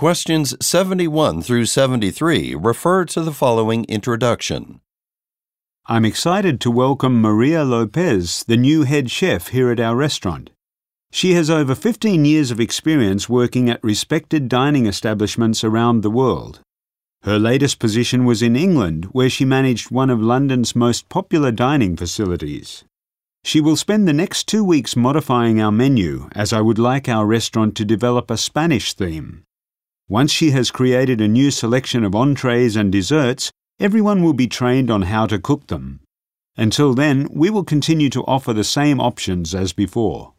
Questions 71 through 73 refer to the following introduction. I'm excited to welcome Maria Lopez, the new head chef here at our restaurant. She has over 15 years of experience working at respected dining establishments around the world. Her latest position was in England, where she managed one of London's most popular dining facilities. She will spend the next two weeks modifying our menu, as I would like our restaurant to develop a Spanish theme. Once she has created a new selection of entrees and desserts, everyone will be trained on how to cook them. Until then, we will continue to offer the same options as before.